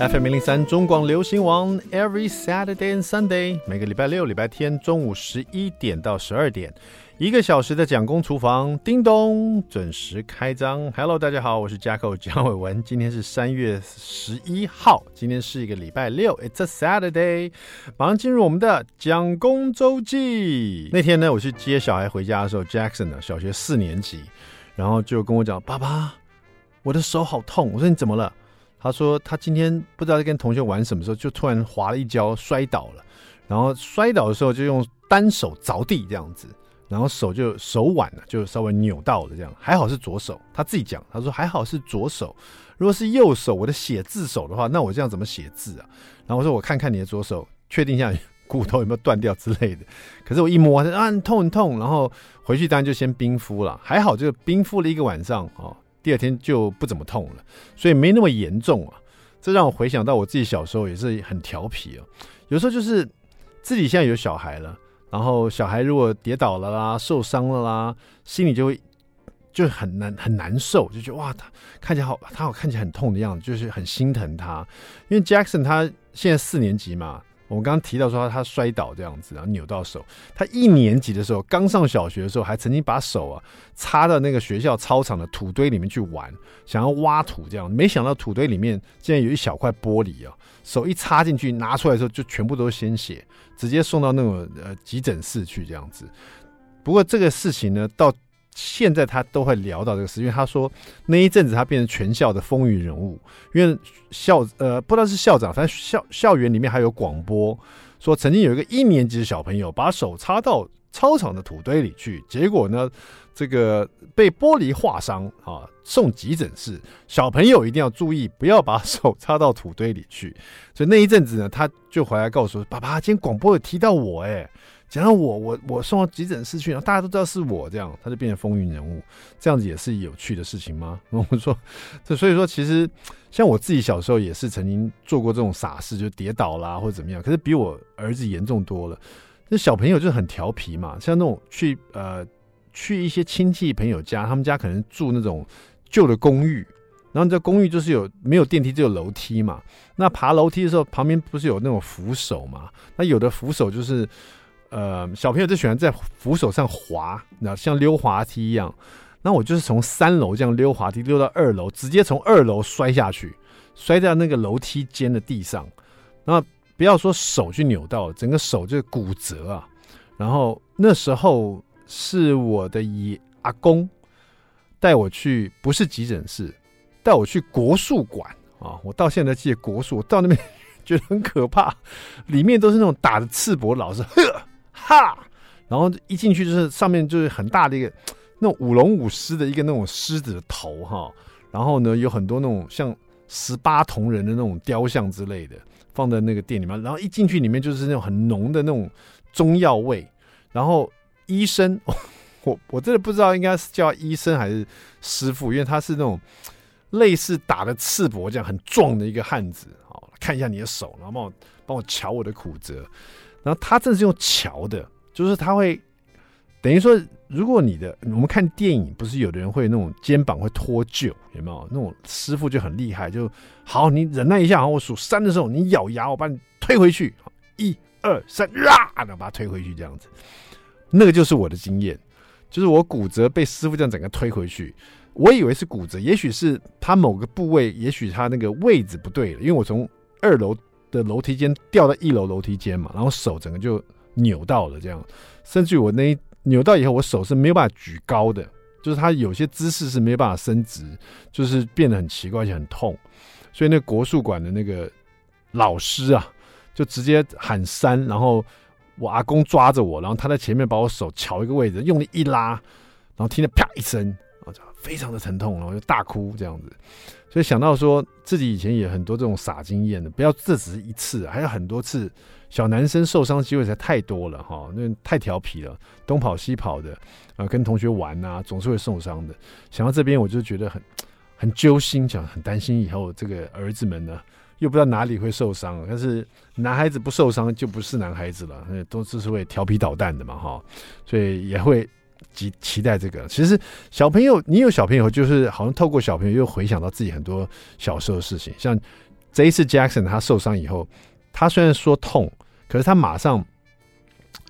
FM 零零三中广流行王，Every Saturday and Sunday，每个礼拜六、礼拜天中午十一点到十二点，一个小时的蒋公厨房，叮咚，准时开张。Hello，大家好，我是 Jacko 蒋伟文，今天是三月十一号，今天是一个礼拜六，It's a Saturday，马上进入我们的蒋公周记。那天呢，我去接小孩回家的时候，Jackson 呢，小学四年级，然后就跟我讲：“爸爸，我的手好痛。”我说：“你怎么了？”他说他今天不知道在跟同学玩什么时候，就突然滑了一跤，摔倒了。然后摔倒的时候就用单手着地这样子，然后手就手腕呢就稍微扭到了这样。还好是左手，他自己讲，他说还好是左手。如果是右手，我的写字手的话，那我这样怎么写字啊？然后我说我看看你的左手，确定一下骨头有没有断掉之类的。可是我一摸，啊痛很痛。然后回去当然就先冰敷了，还好就冰敷了一个晚上哦。第二天就不怎么痛了，所以没那么严重啊。这让我回想到我自己小时候也是很调皮哦。有时候就是自己现在有小孩了，然后小孩如果跌倒了啦、受伤了啦，心里就会就很难很难受，就觉得哇，他看起来好，他好看起来很痛的样子，就是很心疼他。因为 Jackson 他现在四年级嘛。我们刚刚提到说他摔倒这样子，然后扭到手。他一年级的时候，刚上小学的时候，还曾经把手啊插到那个学校操场的土堆里面去玩，想要挖土这样。没想到土堆里面竟然有一小块玻璃啊！手一插进去，拿出来的时候就全部都是鲜血，直接送到那种呃急诊室去这样子。不过这个事情呢，到现在他都会聊到这个事，因为他说那一阵子他变成全校的风云人物，因为校呃不知道是校长，反正校校园里面还有广播说，曾经有一个一年级的小朋友把手插到操场的土堆里去，结果呢这个被玻璃划伤啊，送急诊室。小朋友一定要注意，不要把手插到土堆里去。所以那一阵子呢，他就回来告诉，爸爸，今天广播有提到我哎。讲到我，我我送到急诊室去，然后大家都知道是我这样，他就变成风云人物，这样子也是有趣的事情吗？我们说，这所以说，其实像我自己小时候也是曾经做过这种傻事，就跌倒啦或者怎么样，可是比我儿子严重多了。那小朋友就很调皮嘛，像那种去呃去一些亲戚朋友家，他们家可能住那种旧的公寓，然后这公寓就是有没有电梯，只有楼梯嘛。那爬楼梯的时候，旁边不是有那种扶手嘛？那有的扶手就是。呃，小朋友就喜欢在扶手上滑，那像溜滑梯一样。那我就是从三楼这样溜滑梯溜到二楼，直接从二楼摔下去，摔在那个楼梯间的地上。那不要说手去扭到，整个手就骨折啊。然后那时候是我的爷阿公带我去，不是急诊室，带我去国术馆啊。我到现在记得国术，我到那边觉得很可怕，里面都是那种打着赤膊老师，呵。哈，然后一进去就是上面就是很大的一个那种舞龙舞狮的一个那种狮子的头哈，然后呢有很多那种像十八铜人的那种雕像之类的放在那个店里面，然后一进去里面就是那种很浓的那种中药味，然后医生 我我真的不知道应该是叫医生还是师傅，因为他是那种类似打的赤膊这样很壮的一个汉子，好，看一下你的手，然后帮我帮我瞧我的骨折。然后他这是用桥的，就是他会等于说，如果你的我们看电影，不是有的人会那种肩膀会脱臼，有没有？那种师傅就很厉害，就好，你忍耐一下，我数三的时候，你咬牙，我把你推回去，一二三，啊，然后把它推回去，这样子。那个就是我的经验，就是我骨折被师傅这样整个推回去，我以为是骨折，也许是他某个部位，也许他那个位置不对了，因为我从二楼。的楼梯间掉到一楼楼梯间嘛，然后手整个就扭到了，这样，甚至我那一扭到以后，我手是没有办法举高的，就是他有些姿势是没有办法伸直，就是变得很奇怪，而且很痛。所以那国术馆的那个老师啊，就直接喊三，然后我阿公抓着我，然后他在前面把我手乔一个位置，用力一拉，然后听到啪一声，然后就非常的疼痛，然后就大哭这样子。所以想到说自己以前也很多这种傻经验的，不要这只是一次，还有很多次。小男生受伤机会才太多了哈，那太调皮了，东跑西跑的，啊，跟同学玩啊，总是会受伤的。想到这边我就觉得很很揪心，讲很担心以后这个儿子们呢，又不知道哪里会受伤。但是男孩子不受伤就不是男孩子了，都是会调皮捣蛋的嘛哈，所以也会。期期待这个，其实小朋友，你有小朋友，就是好像透过小朋友又回想到自己很多小时候的事情。像这一次 Jackson 他受伤以后，他虽然说痛，可是他马上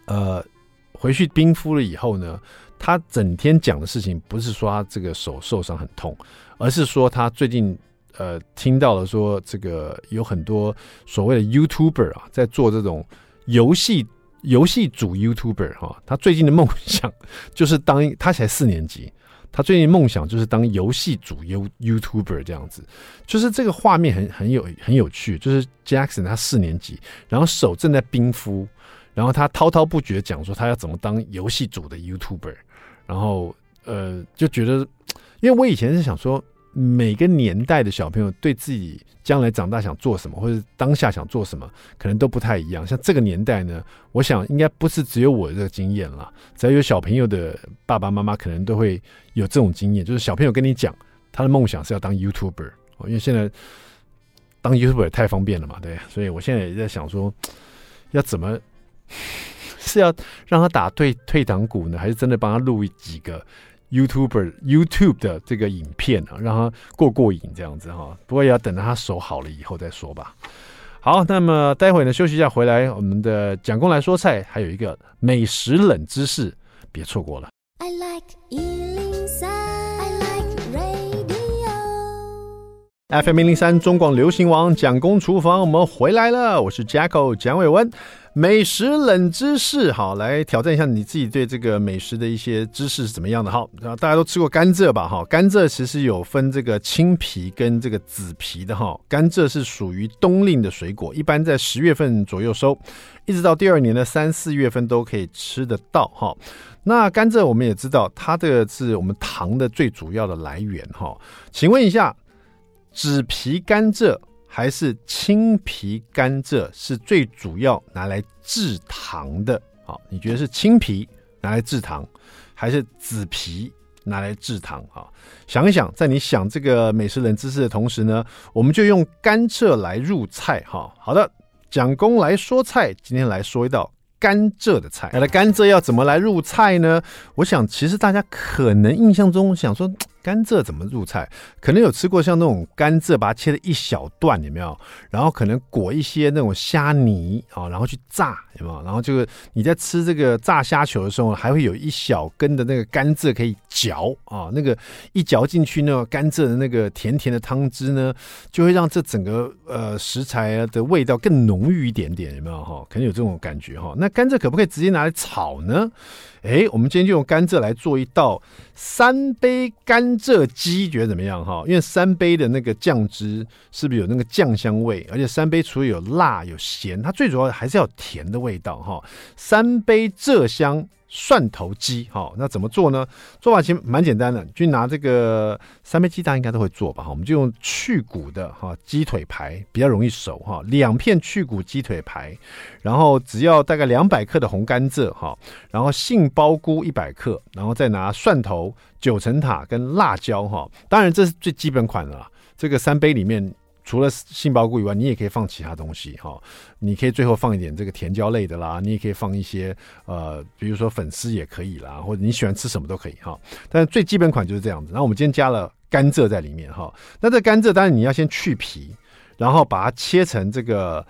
呃回去冰敷了以后呢，他整天讲的事情不是说他这个手受伤很痛，而是说他最近呃听到了说这个有很多所谓的 YouTuber 啊在做这种游戏游戏主 YouTuber 哈、他最近的梦想 就是当他才四年级。他最近梦想就是当游戏主 You YouTuber 这样子，就是这个画面很很有很有趣，就是 Jackson 他四年级，然后手正在冰敷，然后他滔滔不绝讲说他要怎么当游戏主的 YouTuber，然后呃就觉得，因为我以前是想说。每个年代的小朋友对自己将来长大想做什么，或者当下想做什么，可能都不太一样。像这个年代呢，我想应该不是只有我这个经验了。只要有小朋友的爸爸妈妈，可能都会有这种经验，就是小朋友跟你讲他的梦想是要当 YouTuber，因为现在当 YouTuber 太方便了嘛，对。所以我现在也在想说，要怎么 是要让他打退退堂鼓呢，还是真的帮他录几个？YouTuber YouTube 的这个影片啊，让他过过瘾这样子哈。不过也要等到他手好了以后再说吧。好，那么待会呢休息一下回来，我们的蒋公来说菜，还有一个美食冷知识，别错过了。I like 103, I like radio. FM 零零三中广流行王蒋公厨房，我们回来了，我是 Jacko 蒋伟文。美食冷知识，好，来挑战一下你自己对这个美食的一些知识是怎么样的？好，大家都吃过甘蔗吧？哈，甘蔗其实有分这个青皮跟这个紫皮的哈。甘蔗是属于冬令的水果，一般在十月份左右收，一直到第二年的三四月份都可以吃得到哈。那甘蔗我们也知道，它这个是我们糖的最主要的来源哈。请问一下，紫皮甘蔗？还是青皮甘蔗是最主要拿来制糖的。好，你觉得是青皮拿来制糖，还是紫皮拿来制糖？啊，想一想，在你想这个美食冷知识的同时呢，我们就用甘蔗来入菜。哈，好的，蒋公来说菜，今天来说一道甘蔗的菜。那甘蔗要怎么来入菜呢？我想，其实大家可能印象中想说。甘蔗怎么入菜？可能有吃过像那种甘蔗，把它切了一小段，有没有？然后可能裹一些那种虾泥啊，然后去炸，有没有？然后就是你在吃这个炸虾球的时候，还会有一小根的那个甘蔗可以嚼啊，那个一嚼进去，那个甘蔗的那个甜甜的汤汁呢，就会让这整个呃食材的味道更浓郁一点点，有没有哈？可能有这种感觉哈。那甘蔗可不可以直接拿来炒呢？哎，我们今天就用甘蔗来做一道三杯甘蔗鸡，觉得怎么样哈？因为三杯的那个酱汁是不是有那个酱香味？而且三杯除了有辣有咸，它最主要还是要甜的味道哈。三杯蔗香。蒜头鸡，好，那怎么做呢？做法其实蛮简单的，就拿这个三杯鸡，大家应该都会做吧？哈，我们就用去骨的哈鸡腿排，比较容易熟哈。两片去骨鸡腿排，然后只要大概两百克的红甘蔗哈，然后杏鲍菇一百克，然后再拿蒜头、九层塔跟辣椒哈。当然这是最基本款的啦，这个三杯里面。除了杏鲍菇以外，你也可以放其他东西哈。你可以最后放一点这个甜椒类的啦，你也可以放一些呃，比如说粉丝也可以啦，或者你喜欢吃什么都可以哈。但最基本款就是这样子。然后我们今天加了甘蔗在里面哈。那这甘蔗当然你要先去皮，然后把它切成这个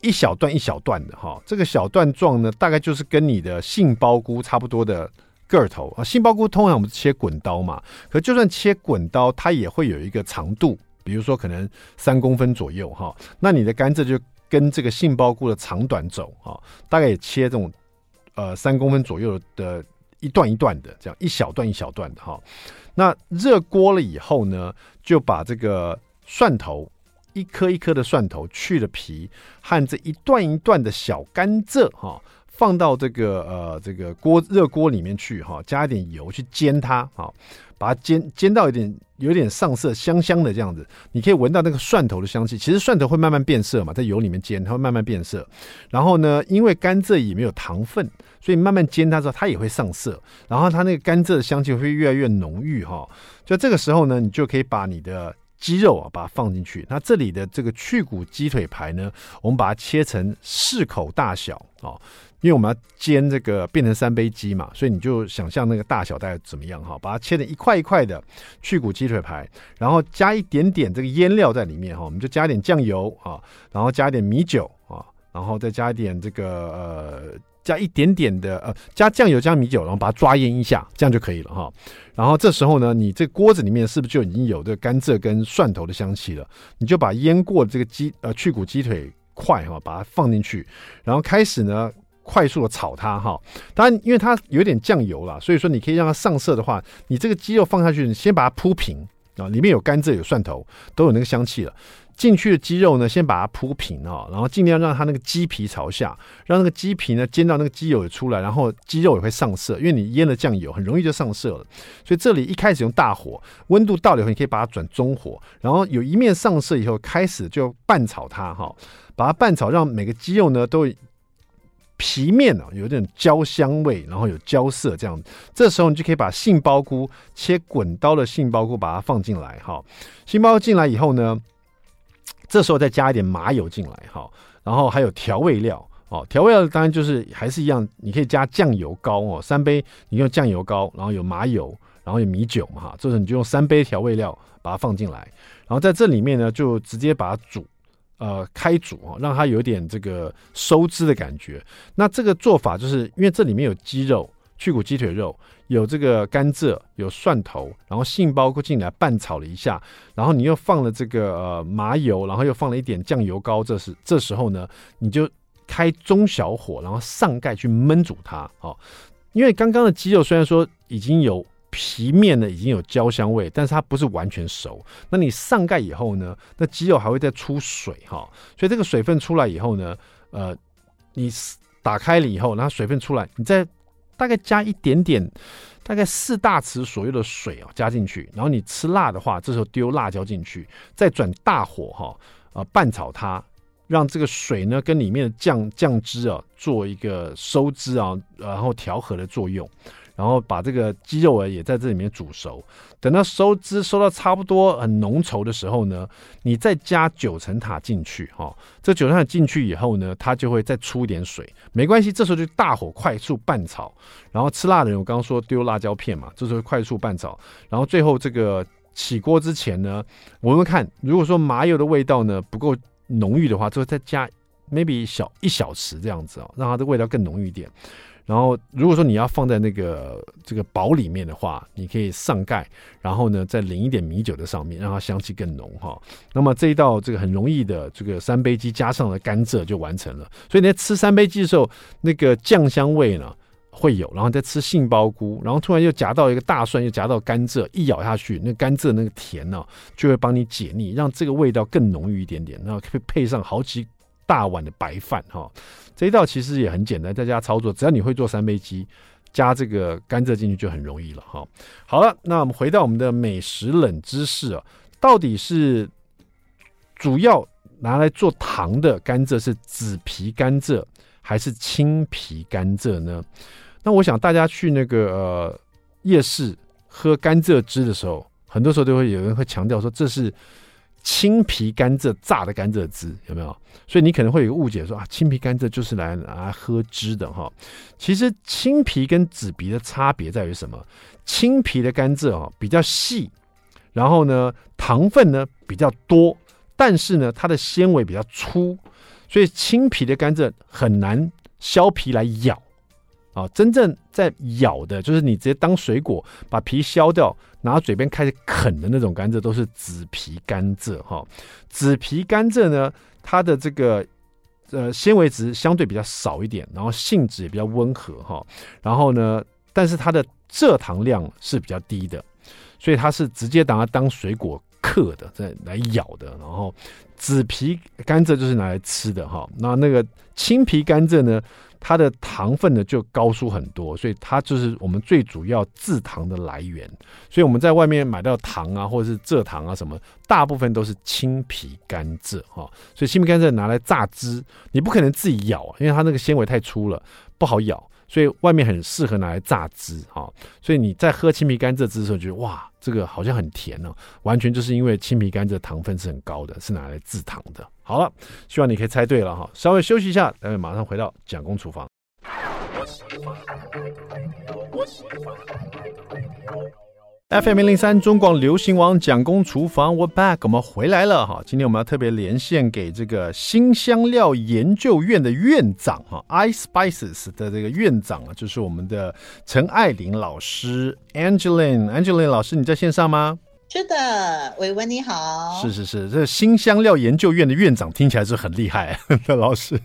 一小段一小段的哈。这个小段状呢，大概就是跟你的杏鲍菇差不多的个头啊。杏鲍菇通常我们切滚刀嘛，可就算切滚刀，它也会有一个长度。比如说可能三公分左右哈，那你的甘蔗就跟这个杏鲍菇的长短走哈，大概也切这种呃三公分左右的一段一段的这样一小段一小段的哈。那热锅了以后呢，就把这个蒜头一颗一颗的蒜头去了皮，和这一段一段的小甘蔗哈，放到这个呃这个锅热锅里面去哈，加一点油去煎它哈。把它煎煎到有点有点上色，香香的这样子，你可以闻到那个蒜头的香气。其实蒜头会慢慢变色嘛，在油里面煎，它会慢慢变色。然后呢，因为甘蔗也没有糖分，所以慢慢煎它之后，它也会上色。然后它那个甘蔗的香气会越来越浓郁哈。就这个时候呢，你就可以把你的鸡肉啊，把它放进去。那这里的这个去骨鸡腿排呢，我们把它切成适口大小啊。因为我们要煎这个变成三杯鸡嘛，所以你就想象那个大小大概怎么样哈，把它切成一块一块的去骨鸡腿排，然后加一点点这个腌料在里面哈，我们就加一点酱油啊，然后加一点米酒啊，然后再加一点这个呃，加一点点的呃，加酱油加米酒，然后把它抓腌一下，这样就可以了哈。然后这时候呢，你这锅子里面是不是就已经有这个甘蔗跟蒜头的香气了？你就把腌过的这个鸡呃去骨鸡腿块哈，把它放进去，然后开始呢。快速的炒它哈，当然因为它有点酱油了，所以说你可以让它上色的话，你这个鸡肉放下去，你先把它铺平啊，里面有甘蔗有蒜头，都有那个香气了。进去的鸡肉呢，先把它铺平啊，然后尽量让它那个鸡皮朝下，让那个鸡皮呢煎到那个鸡油也出来，然后鸡肉也会上色，因为你腌了酱油，很容易就上色了。所以这里一开始用大火，温度到了以后，你可以把它转中火，然后有一面上色以后，开始就拌炒它哈，把它拌炒，让每个鸡肉呢都。皮面啊，有点焦香味，然后有焦色这样。这时候你就可以把杏鲍菇切滚刀的杏鲍菇把它放进来哈。杏鲍菇进来以后呢，这时候再加一点麻油进来哈，然后还有调味料哦。调味料当然就是还是一样，你可以加酱油膏哦，三杯你用酱油膏，然后有麻油，然后有米酒嘛哈。这时候你就用三杯调味料把它放进来，然后在这里面呢就直接把它煮。呃，开煮啊，让它有点这个收汁的感觉。那这个做法就是因为这里面有鸡肉、去骨鸡腿肉，有这个甘蔗、有蒜头，然后杏鲍菇进来拌炒了一下，然后你又放了这个呃麻油，然后又放了一点酱油膏。这是这时候呢，你就开中小火，然后上盖去焖煮它。哦，因为刚刚的鸡肉虽然说已经有。皮面呢已经有焦香味，但是它不是完全熟。那你上盖以后呢，那鸡肉还会再出水哈，所以这个水分出来以后呢，呃，你打开了以后，然后水分出来，你再大概加一点点，大概四大匙左右的水啊加进去，然后你吃辣的话，这时候丢辣椒进去，再转大火哈，呃，拌炒它，让这个水呢跟里面的酱酱汁啊做一个收汁啊，然后调和的作用。然后把这个鸡肉啊也在这里面煮熟，等到收汁收到差不多很浓稠的时候呢，你再加九层塔进去哈、哦。这九层塔进去以后呢，它就会再出一点水，没关系，这时候就大火快速拌炒。然后吃辣的人，我刚刚说丢辣椒片嘛，这时候快速拌炒。然后最后这个起锅之前呢，我们看如果说麻油的味道呢不够浓郁的话，就再加 maybe 小一小匙这样子啊、哦，让它的味道更浓郁一点。然后，如果说你要放在那个这个煲里面的话，你可以上盖，然后呢再淋一点米酒在上面，让它香气更浓哈。那么这一道这个很容易的这个三杯鸡加上了甘蔗就完成了。所以你在吃三杯鸡的时候，那个酱香味呢会有，然后再吃杏鲍菇，然后突然又夹到一个大蒜，又夹到甘蔗，一咬下去，那甘蔗那个甜呢就会帮你解腻，让这个味道更浓郁一点点。然后可以配上好几大碗的白饭哈。这一道其实也很简单，在家操作，只要你会做三杯鸡，加这个甘蔗进去就很容易了哈。好了，那我们回到我们的美食冷知识啊，到底是主要拿来做糖的甘蔗是紫皮甘蔗还是青皮甘蔗呢？那我想大家去那个呃夜市喝甘蔗汁的时候，很多时候都会有人会强调说这是。青皮甘蔗榨的甘蔗汁有没有？所以你可能会有个误解说，说啊，青皮甘蔗就是来拿来喝汁的哈。其实青皮跟紫皮的差别在于什么？青皮的甘蔗啊比较细，然后呢糖分呢比较多，但是呢它的纤维比较粗，所以青皮的甘蔗很难削皮来咬。啊，真正在咬的，就是你直接当水果把皮削掉，拿嘴边开始啃的那种甘蔗，都是紫皮甘蔗哈。紫皮甘蔗呢，它的这个呃纤维质相对比较少一点，然后性质也比较温和哈。然后呢，但是它的蔗糖量是比较低的，所以它是直接拿它当水果嗑的，再来咬的。然后紫皮甘蔗就是拿来吃的哈。那那个青皮甘蔗呢？它的糖分呢就高出很多，所以它就是我们最主要制糖的来源。所以我们在外面买到糖啊，或者是蔗糖啊什么，大部分都是青皮甘蔗哈。所以青皮甘蔗拿来榨汁，你不可能自己咬，因为它那个纤维太粗了，不好咬。所以外面很适合拿来榨汁哈。所以你在喝青皮甘蔗汁的时候，觉得哇，这个好像很甜哦，完全就是因为青皮甘蔗糖分是很高的，是拿来制糖的。好了，希望你可以猜对了哈。稍微休息一下，待会马上回到蒋公厨房。FM 零零三中广流行王蒋公厨房，We're back，我们回来了哈。今天我们要特别连线给这个新香料研究院的院长哈，iSpices 的这个院长啊，就是我们的陈爱玲老师，Angeline，Angeline 老师，你在线上吗？是的，伟文你好。是是是，这个辛香料研究院的院长听起来是很厉害的 老师。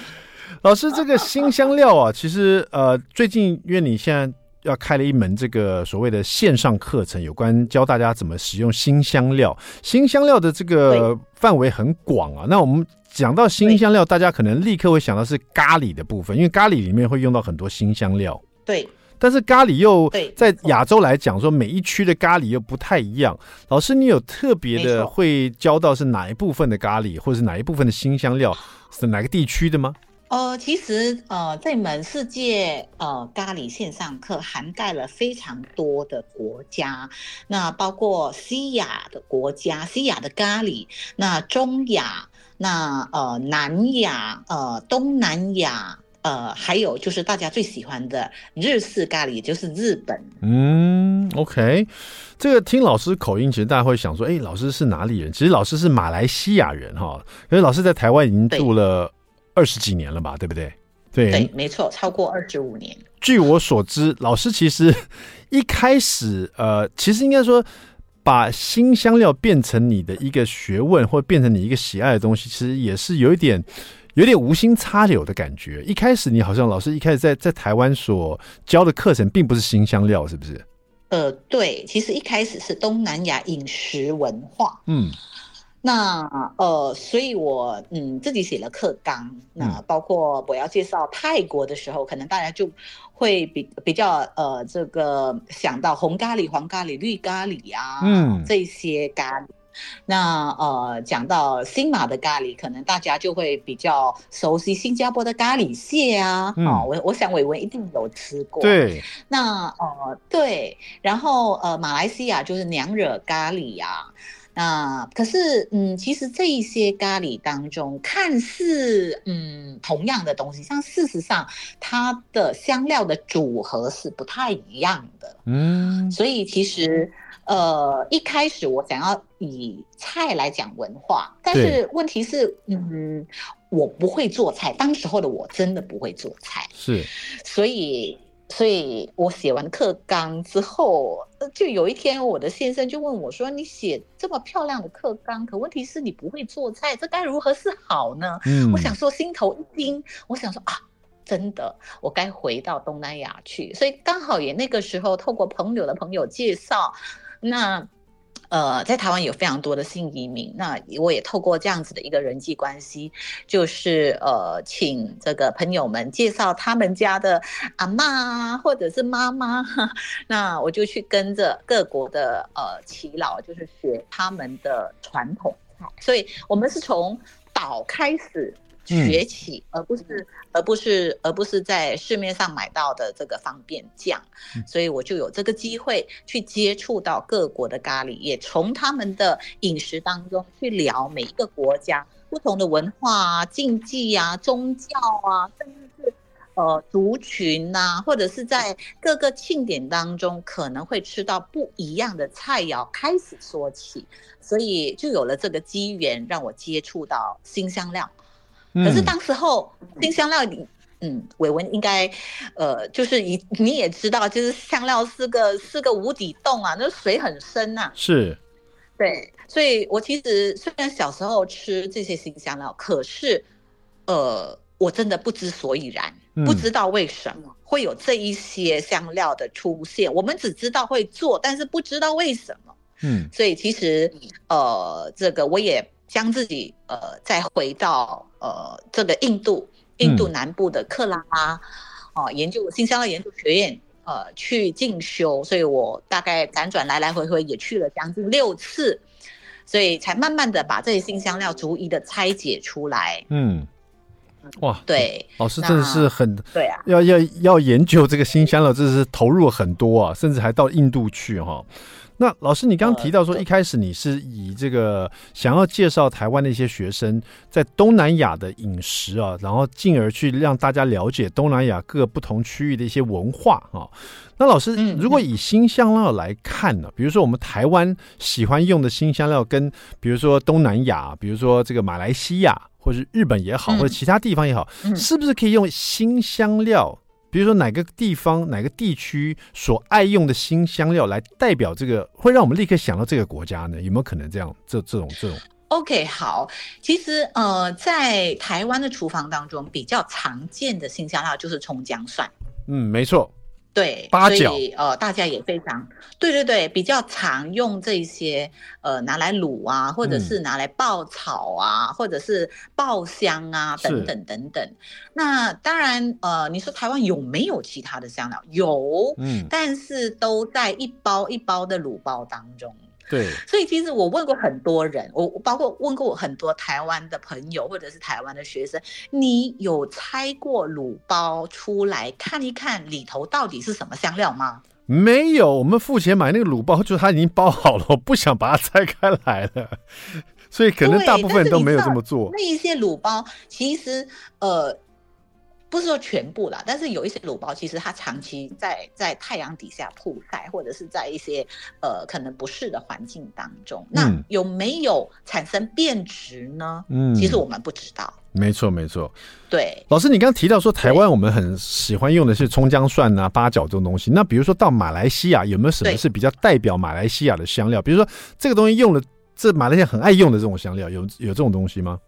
老师，这个新香料啊，其实呃，最近因为你现在。要开了一门这个所谓的线上课程，有关教大家怎么使用新香料。新香料的这个范围很广啊。那我们讲到新香料，大家可能立刻会想到是咖喱的部分，因为咖喱里面会用到很多新香料。对。但是咖喱又在亚洲来讲，说每一区的咖喱又不太一样。老师，你有特别的会教到是哪一部分的咖喱，或者是哪一部分的新香料，是哪个地区的吗？呃，其实呃，这门世界呃咖喱线上课涵盖了非常多的国家，那包括西亚的国家，西亚的咖喱，那中亚，那呃南亚，呃东南亚，呃还有就是大家最喜欢的日式咖喱，就是日本。嗯，OK，这个听老师口音，其实大家会想说，哎，老师是哪里人？其实老师是马来西亚人哈，因为老师在台湾已经住了。二十几年了吧，对不对？对，对，没错，超过二十五年。据我所知，老师其实一开始，呃，其实应该说，把新香料变成你的一个学问，或变成你一个喜爱的东西，其实也是有一点，有点无心插柳的感觉。一开始，你好像老师一开始在在台湾所教的课程，并不是新香料，是不是？呃，对，其实一开始是东南亚饮食文化。嗯。那呃，所以我嗯自己写了课纲，那包括我要介绍泰国的时候，可能大家就会比比较呃这个想到红咖喱、黄咖喱、绿咖喱啊，嗯，这些咖喱。那呃讲到新马的咖喱，可能大家就会比较熟悉新加坡的咖喱蟹啊，嗯、哦，我我想伟文一定有吃过。对，那呃对，然后呃马来西亚就是娘惹咖喱呀、啊。那可是，嗯，其实这一些咖喱当中，看似嗯同样的东西，像事实上它的香料的组合是不太一样的，嗯，所以其实呃一开始我想要以菜来讲文化，但是问题是，嗯，我不会做菜，当时候的我真的不会做菜，是，所以。所以我写完课纲之后，就有一天我的先生就问我说：“你写这么漂亮的课纲，可问题是你不会做菜，这该如何是好呢？”嗯，我想说心头一惊，我想说啊，真的，我该回到东南亚去。所以刚好也那个时候，透过朋友的朋友介绍，那。呃，在台湾有非常多的新移民，那我也透过这样子的一个人际关系，就是呃，请这个朋友们介绍他们家的阿嬷或者是妈妈，那我就去跟着各国的呃耆老，就是学他们的传统，所以我们是从岛开始。学起，而不是，而不是，而不是在市面上买到的这个方便酱，所以我就有这个机会去接触到各国的咖喱，也从他们的饮食当中去聊每一个国家不同的文化啊、禁忌啊、宗教啊，甚至是呃族群呐、啊，或者是在各个庆典当中可能会吃到不一样的菜肴开始说起，所以就有了这个机缘让我接触到新香料。可是当时候新香料，嗯，伟文应该，呃，就是你你也知道，就是香料是个是个无底洞啊，那水很深呐、啊。是，对，所以我其实虽然小时候吃这些新香料，可是，呃，我真的不知所以然，不知道为什么会有这一些香料的出现。我们只知道会做，但是不知道为什么。嗯，所以其实，呃，这个我也。将自己呃再回到呃这个印度印度南部的克拉拉，哦、嗯呃、研究新香料研究学院呃去进修，所以我大概辗转来来回回也去了将近六次，所以才慢慢的把这些新香料逐一的拆解出来。嗯，哇，对，老师真的是很对啊，要要要研究这个新香料，真的是投入很多啊，甚至还到印度去哈、哦。那老师，你刚刚提到说，一开始你是以这个想要介绍台湾的一些学生在东南亚的饮食啊，然后进而去让大家了解东南亚各不同区域的一些文化啊。那老师，如果以新香料来看呢，比如说我们台湾喜欢用的新香料，跟比如说东南亚，比如说这个马来西亚，或是日本也好，或者其他地方也好，是不是可以用新香料？比如说哪个地方、哪个地区所爱用的新香料来代表这个，会让我们立刻想到这个国家呢？有没有可能这样？这这种这种？OK，好，其实呃，在台湾的厨房当中，比较常见的新香料就是葱姜蒜。嗯，没错。对，八角所以呃，大家也非常对对对，比较常用这些呃拿来卤啊，或者是拿来爆炒啊，嗯、或者是爆香啊等等等等。那当然呃，你说台湾有没有其他的香料？有，嗯，但是都在一包一包的卤包当中。对，所以其实我问过很多人，我包括问过我很多台湾的朋友或者是台湾的学生，你有拆过卤包出来看一看里头到底是什么香料吗？没有，我们付钱买那个卤包，就是它已经包好了，我不想把它拆开来了，所以可能大部分人都没有这么做。那一些卤包其实呃。不是说全部啦，但是有一些乳包，其实它长期在在太阳底下曝晒，或者是在一些呃可能不适的环境当中，那有没有产生变质呢？嗯，其实我们不知道。没错，没错。对，老师，你刚刚提到说台湾我们很喜欢用的是葱姜蒜啊、八角这种东西，那比如说到马来西亚有没有什么是比较代表马来西亚的香料？比如说这个东西用了，这马来西亚很爱用的这种香料，有有这种东西吗？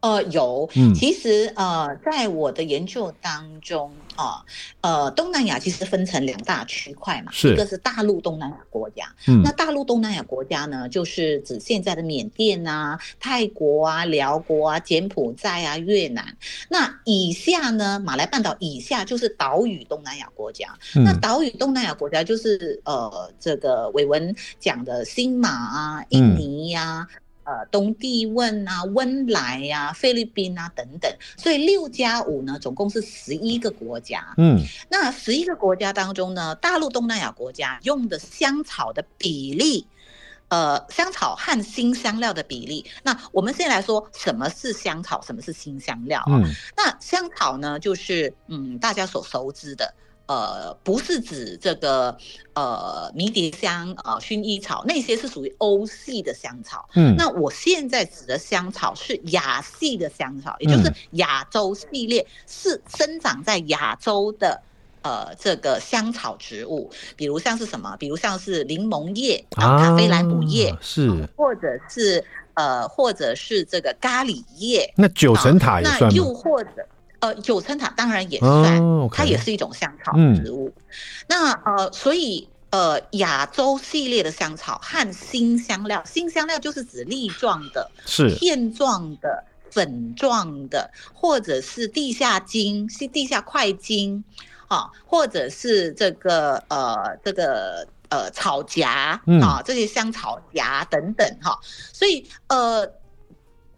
呃，有，其实呃，在我的研究当中啊，呃，东南亚其实分成两大区块嘛，是。一个是大陆东南亚国家，嗯，那大陆东南亚国家呢，就是指现在的缅甸啊、泰国啊、寮国啊、柬埔寨啊、越南，那以下呢，马来半岛以下就是岛屿东南亚国家，嗯，那岛屿东南亚国家就是呃，这个伟文讲的新马啊、印尼呀、啊。嗯呃，东帝汶啊、温莱呀、啊、菲律宾啊等等，所以六加五呢，总共是十一个国家。嗯，那十一个国家当中呢，大陆东南亚国家用的香草的比例，呃，香草和新香料的比例。那我们先来说什么是香草，什么是新香料啊？嗯，那香草呢，就是嗯，大家所熟知的。呃，不是指这个呃迷迭香啊、呃、薰衣草那些是属于欧系的香草。嗯，那我现在指的香草是亚系的香草，也就是亚洲系列，是生长在亚洲的呃这个香草植物，比如像是什么？比如像是柠檬叶啊、咖啡兰姆叶，是，或者是呃，或者是这个咖喱叶。那九层塔也算又或者。呃，九层塔当然也算，oh, okay. 它也是一种香草植物。嗯、那呃，所以呃，亚洲系列的香草和新香料，新香料就是指粒状的、是片状的、粉状的，或者是地下茎、是地下块茎，啊，或者是这个呃这个呃草荚啊，嗯、这些香草荚等等哈、啊。所以呃，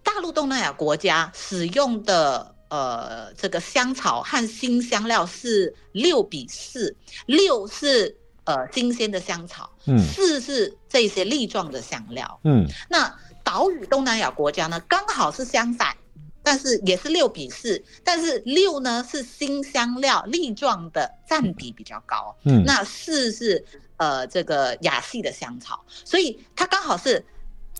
大陆东南亚国家使用的。呃，这个香草和新香料是六比四，六是呃新鲜的香草，嗯，四是这些粒状的香料，嗯，那岛屿东南亚国家呢，刚好是相反，但是也是六比四，但是六呢是新香料粒状的占比比较高，嗯，那四是呃这个亚系的香草，所以它刚好是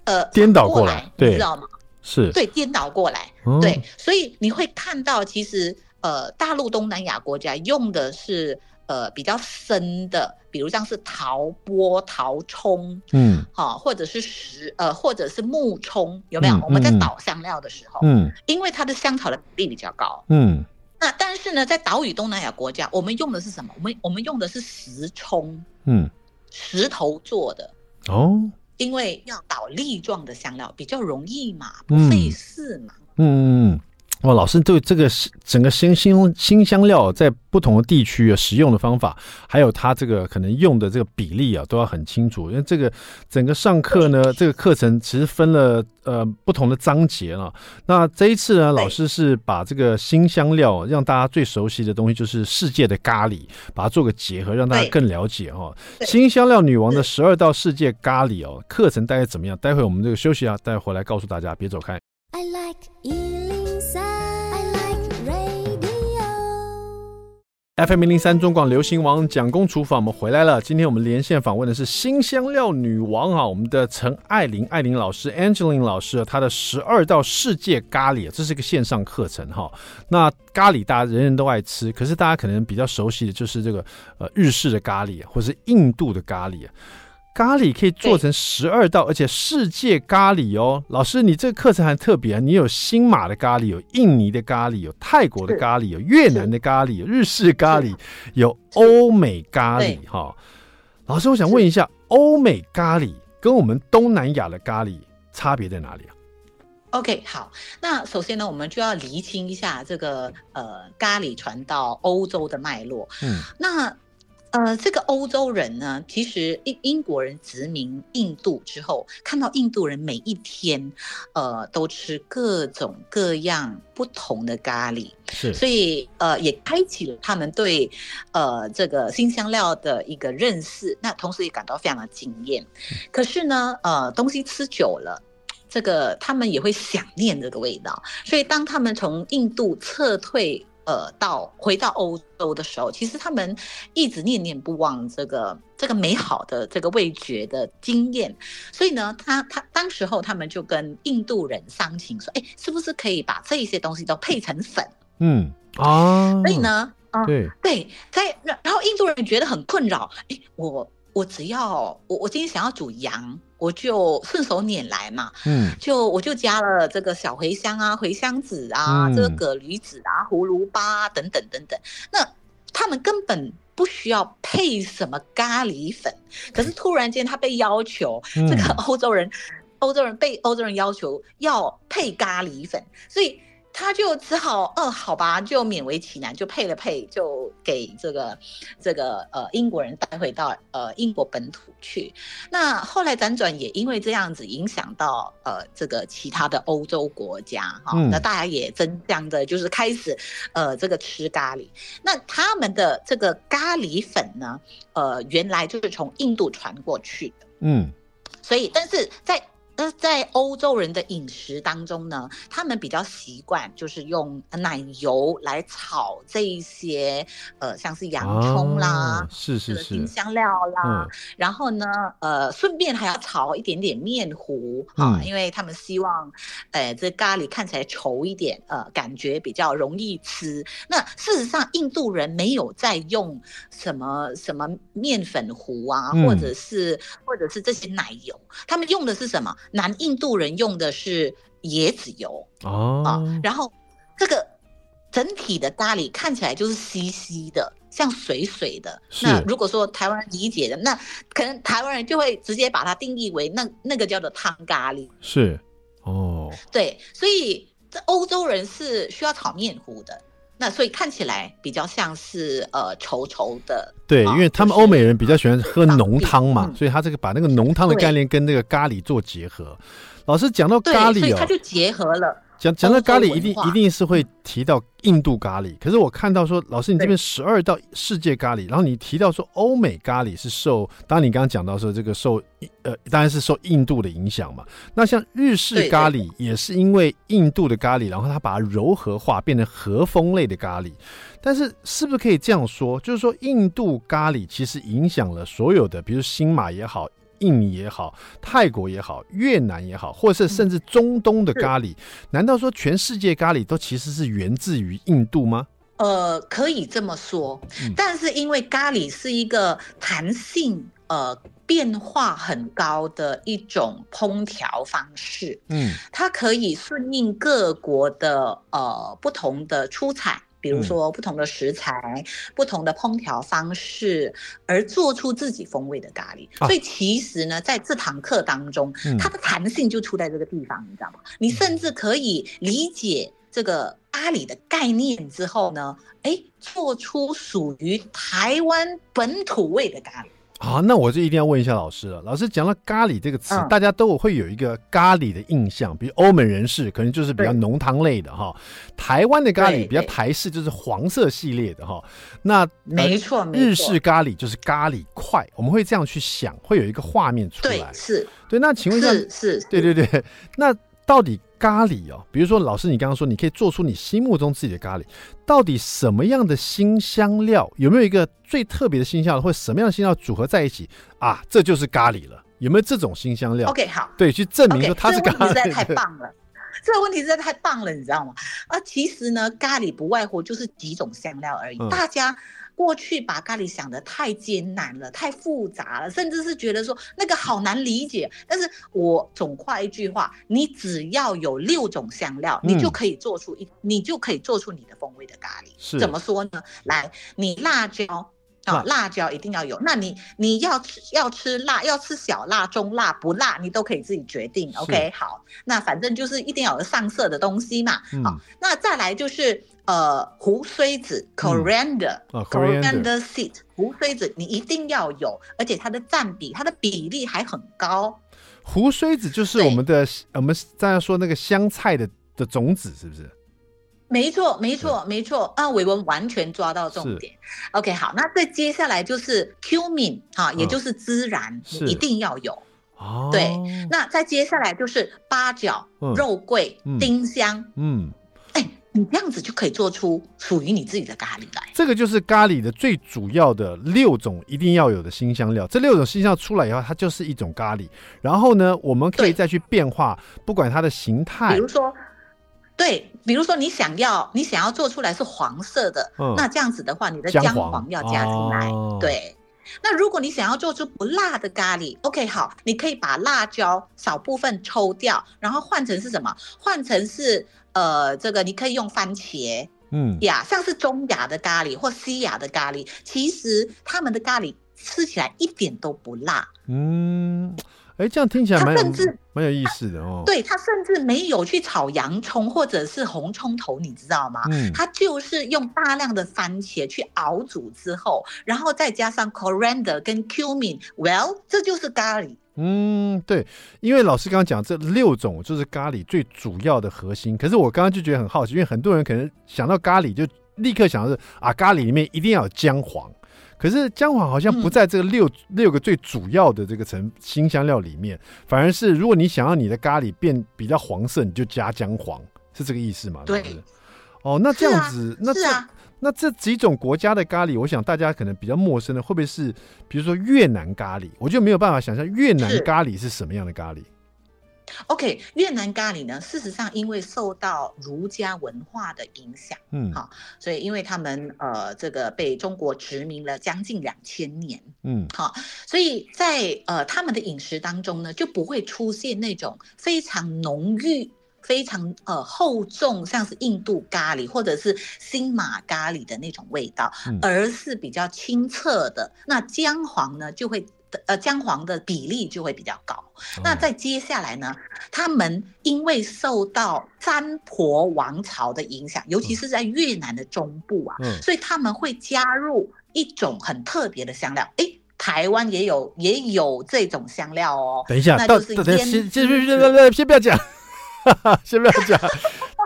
呃颠倒过来，对，你知道吗？是。对，颠倒过来，哦、对，所以你会看到，其实呃，大陆东南亚国家用的是呃比较深的，比如像是陶钵、陶冲，嗯，好、哦，或者是石呃，或者是木冲，有没有？嗯、我们在倒香料的时候，嗯，因为它的香草的比例比较高，嗯，那但是呢，在岛屿东南亚国家，我们用的是什么？我们我们用的是石葱，嗯，石头做的，哦。因为要倒粒状的香料比较容易嘛，不费事嘛。嗯，哇，老师对这个整个新新新香料在不同的地区啊使用的方法，还有它这个可能用的这个比例啊，都要很清楚。因为这个整个上课呢，这个课程其实分了呃不同的章节了。那这一次呢，老师是把这个新香料让大家最熟悉的东西就是世界的咖喱，把它做个结合，让大家更了解哈。辛香料女王的十二道世界咖喱哦，课程大概怎么样？待会我们这个休息啊，待会回来告诉大家，别走开。I like FM 零零三中广流行王蒋公厨房，我们回来了。今天我们连线访问的是新香料女王啊，我们的陈爱玲爱玲老师 Angeline 老师，她的十二道世界咖喱，这是一个线上课程哈。那咖喱大家人人都爱吃，可是大家可能比较熟悉的就是这个呃日式的咖喱，或是印度的咖喱。咖喱可以做成十二道，而且世界咖喱哦。老师，你这个课程还特别啊，你有新马的咖喱，有印尼的咖喱，有泰国的咖喱，有越南的咖喱，有日式咖喱，有欧美咖喱。哈，老师，我想问一下，欧美咖喱跟我们东南亚的咖喱差别在哪里啊？OK，好，那首先呢，我们就要厘清一下这个呃咖喱传到欧洲的脉络。嗯，那。呃，这个欧洲人呢，其实英英国人殖民印度之后，看到印度人每一天，呃，都吃各种各样不同的咖喱，是，所以呃，也开启了他们对呃这个新香料的一个认识，那同时也感到非常的惊艳。可是呢，呃，东西吃久了，这个他们也会想念这个味道，所以当他们从印度撤退。呃，到回到欧洲的时候，其实他们一直念念不忘这个这个美好的这个味觉的经验，所以呢，他他当时候他们就跟印度人商请说，哎，是不是可以把这一些东西都配成粉？嗯。啊，所以呢，啊、呃，对。对，在然然后印度人觉得很困扰，哎，我我只要我我今天想要煮羊。我就顺手拈来嘛，嗯，就我就加了这个小茴香啊、茴香籽啊、嗯、这个葛缕子啊、葫芦巴啊等等等等。那他们根本不需要配什么咖喱粉，可是突然间他被要求，嗯、这个欧洲人，欧洲人被欧洲人要求要配咖喱粉，所以。他就只好，呃，好吧，就勉为其难，就配了配，就给这个这个呃英国人带回到呃英国本土去。那后来辗转也因为这样子影响到呃这个其他的欧洲国家哈，那大家也争相的就是开始呃这个吃咖喱。那他们的这个咖喱粉呢，呃原来就是从印度传过去的，嗯，所以但是在。那在欧洲人的饮食当中呢，他们比较习惯就是用奶油来炒这一些呃，像是洋葱啦，啊、是是是，辛香料啦，嗯、然后呢，呃，顺便还要炒一点点面糊啊，嗯、因为他们希望，呃，这咖喱看起来稠一点，呃，感觉比较容易吃。那事实上，印度人没有在用什么什么面粉糊啊，嗯、或者是或者是这些奶油，他们用的是什么？南印度人用的是椰子油哦，啊，然后这个整体的咖喱看起来就是稀稀的，像水水的。那如果说台湾人理解的，那可能台湾人就会直接把它定义为那那个叫做汤咖喱。是哦，对，所以这欧洲人是需要炒面糊的。那所以看起来比较像是呃稠稠的，对，因为他们欧美人比较喜欢喝浓汤嘛，所以他这个把那个浓汤的概念跟那个咖喱做结合。老师讲到咖喱哦，所以他就结合了。讲讲到咖喱，一定一定是会提到印度咖喱。可是我看到说，老师你这边十二道世界咖喱，然后你提到说欧美咖喱是受，当然你刚刚讲到说这个受呃，当然是受印度的影响嘛。那像日式咖喱也是因为印度的咖喱，然后它把它柔和化，变成和风类的咖喱。但是是不是可以这样说，就是说印度咖喱其实影响了所有的，比如新马也好。印尼也好，泰国也好，越南也好，或是甚至中东的咖喱，嗯、难道说全世界咖喱都其实是源自于印度吗？呃，可以这么说，嗯、但是因为咖喱是一个弹性、呃变化很高的一种烹调方式，嗯，它可以顺应各国的呃不同的出产。比如说不同的食材、嗯、不同的烹调方式，而做出自己风味的咖喱。啊、所以其实呢，在这堂课当中，嗯、它的弹性就出在这个地方，你知道吗？你甚至可以理解这个咖喱的概念之后呢，哎，做出属于台湾本土味的咖喱。好，那我就一定要问一下老师了。老师讲到咖喱这个词，嗯、大家都会有一个咖喱的印象，比如欧美人士可能就是比较浓汤类的哈。台湾的咖喱比较台式，就是黄色系列的哈。那没错，日式咖喱就是咖喱块，我们会这样去想，会有一个画面出来。对，是。对，那请问一下，是，是，对对对，那。到底咖喱哦，比如说老师，你刚刚说你可以做出你心目中自己的咖喱，到底什么样的新香料，有没有一个最特别的新香料，或者什么样的新香料组合在一起啊，这就是咖喱了？有没有这种新香料？OK，好，对，去证明说它是咖喱。这个问题实在太棒了，这个问题实在太棒了，你知道吗？啊，其实呢，咖喱不外乎就是几种香料而已，嗯、大家。过去把咖喱想的太艰难了，太复杂了，甚至是觉得说那个好难理解。但是我总括一句话，你只要有六种香料，嗯、你就可以做出一，你就可以做出你的风味的咖喱。是怎么说呢？来，你辣椒啊，辣，辣椒一定要有。那你你要吃要吃辣，要吃小辣、中辣、不辣，你都可以自己决定。OK，好，那反正就是一定要有上色的东西嘛。嗯、好，那再来就是。呃，胡荽子 （coriander），coriander seed，胡荽子你一定要有，而且它的占比，它的比例还很高。胡荽子就是我们的，我们刚才说那个香菜的的种子，是不是？没错，没错，没错。啊，伟文完全抓到重点。OK，好，那再接下来就是 cumin 哈，也就是孜然，你一定要有。哦，对，那再接下来就是八角、肉桂、丁香，嗯。你这样子就可以做出属于你自己的咖喱来。这个就是咖喱的最主要的六种一定要有的新香料。这六种新香料出来以后，它就是一种咖喱。然后呢，我们可以再去变化，不管它的形态。比如说，对，比如说你想要你想要做出来是黄色的，嗯、那这样子的话，你的姜黄要加进来。哦、对。那如果你想要做出不辣的咖喱，OK，好，你可以把辣椒少部分抽掉，然后换成是什么？换成是。呃，这个你可以用番茄，嗯呀，像是中亚的咖喱或西亚的咖喱，其实他们的咖喱吃起来一点都不辣。嗯，哎，这样听起来蛮甚至蛮有意思的哦。对，他甚至没有去炒洋葱或者是红葱头，你知道吗？嗯，他就是用大量的番茄去熬煮之后，然后再加上 coriander 跟 cumin，well，这就是咖喱。嗯，对，因为老师刚刚讲这六种就是咖喱最主要的核心。可是我刚刚就觉得很好奇，因为很多人可能想到咖喱就立刻想到是啊，咖喱里面一定要有姜黄。可是姜黄好像不在这个六、嗯、六个最主要的这个成新香料里面，反而是如果你想要你的咖喱变比较黄色，你就加姜黄，是这个意思吗？对。哦，那这样子，啊、那这。那这几种国家的咖喱，我想大家可能比较陌生的，会不会是比如说越南咖喱？我就没有办法想象越南咖喱是什么样的咖喱。OK，越南咖喱呢，事实上因为受到儒家文化的影响，嗯，好，所以因为他们呃这个被中国殖民了将近两千年，嗯，好，所以在呃他们的饮食当中呢，就不会出现那种非常浓郁。非常呃厚重，像是印度咖喱或者是新马咖喱的那种味道，嗯、而是比较清澈的。那姜黄呢，就会呃姜黄的比例就会比较高。嗯、那在接下来呢，他们因为受到占婆王朝的影响，尤其是在越南的中部啊，嗯、所以他们会加入一种很特别的香料。诶，台湾也有也有这种香料哦。等一下，那就是先先先先不要讲。先不要讲，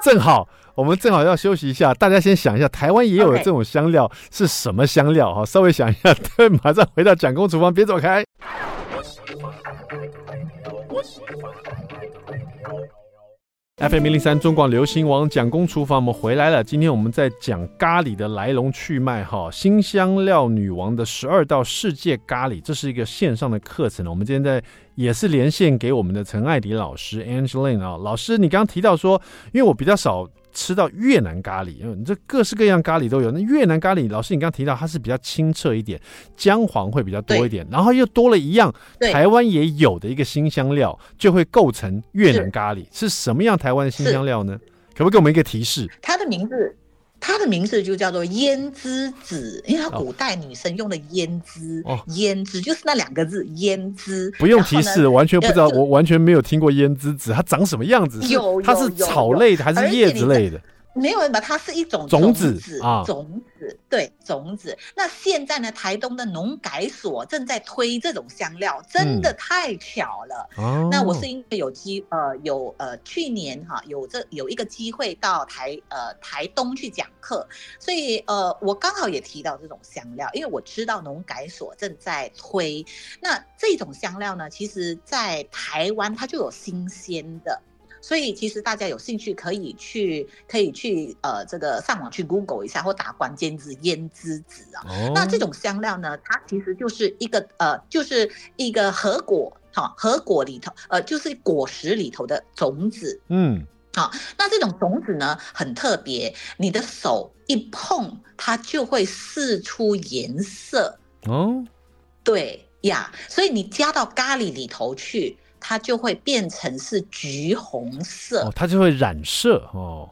正好我们正好要休息一下，大家先想一下，台湾也有这种香料是什么香料？哈稍微想一下，对，马上回到蒋公厨房，别走开。FM 零零三中广流行王蒋公厨房，我们回来了。今天我们在讲咖喱的来龙去脉，哈，新香料女王的十二道世界咖喱，这是一个线上的课程。我们今天在也是连线给我们的陈爱迪老师 Angeline 啊，老师，你刚刚提到说，因为我比较少。吃到越南咖喱，因为你这各式各样咖喱都有。那越南咖喱，老师你刚刚提到它是比较清澈一点，姜黄会比较多一点，然后又多了一样台湾也有的一个新香料，就会构成越南咖喱。是，是什么样台湾的新香料呢？可不可以给我们一个提示？它的名字。它的名字就叫做胭脂子，因为它古代女生用的胭脂，胭脂就是那两个字胭脂。不用提示，完全不知道，我完全没有听过胭脂子，它长什么样子？有，它是草类的还是叶子类的？没有吧？它是一种种子，种子啊，种子对种子。那现在呢，台东的农改所正在推这种香料，真的太巧了。嗯、那我是因为有机呃有呃去年哈、啊、有这有一个机会到台呃台东去讲课，所以呃我刚好也提到这种香料，因为我知道农改所正在推。那这种香料呢，其实在台湾它就有新鲜的。所以其实大家有兴趣可以去，可以去呃这个上网去 Google 一下，或打关键字胭脂籽啊。哦、那这种香料呢，它其实就是一个呃，就是一个核果哈，核果里头呃，就是果实里头的种子。嗯，好，那这种种子呢很特别，你的手一碰它就会释出颜色。哦，对呀，所以你加到咖喱里头去。它就会变成是橘红色，哦，它就会染色哦。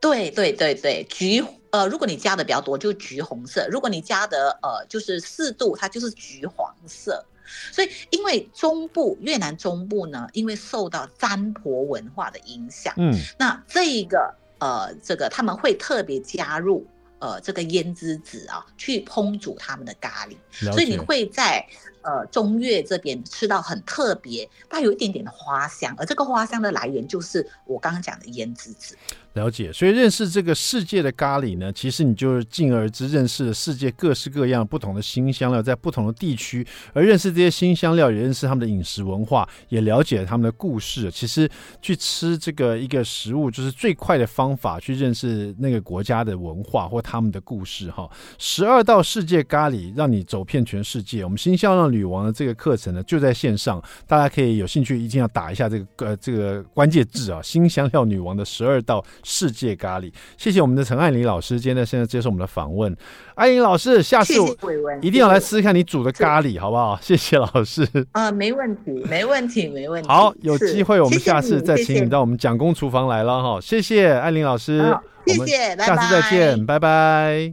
对对对对，橘呃，如果你加的比较多，就橘红色；如果你加的呃，就是四度，它就是橘黄色。所以，因为中部越南中部呢，因为受到占婆文化的影响，嗯，那这一个呃，这个他们会特别加入呃这个胭脂籽啊，去烹煮他们的咖喱，所以你会在。呃，中越这边吃到很特别，它有一点点的花香，而这个花香的来源就是我刚刚讲的胭脂籽。了解，所以认识这个世界的咖喱呢，其实你就是进而之认识了世界各式各样不同的新香料，在不同的地区，而认识这些新香料，也认识他们的饮食文化，也了解了他们的故事。其实去吃这个一个食物，就是最快的方法去认识那个国家的文化或他们的故事。哈，十二道世界咖喱，让你走遍全世界。我们新香料女王的这个课程呢，就在线上，大家可以有兴趣一定要打一下这个呃这个关键字啊，新香料女王的十二道。世界咖喱，谢谢我们的陈爱玲老师，今天呢现在接受我们的访问。爱玲老师，下次一定要来试试看你煮的咖喱，好不好？谢谢老师。啊、呃，没问题，没问题，没问题。好，有机会我们下次再请你到我们蒋公厨房来了哈。谢谢爱玲老师，谢谢，下次再见，拜拜。拜拜。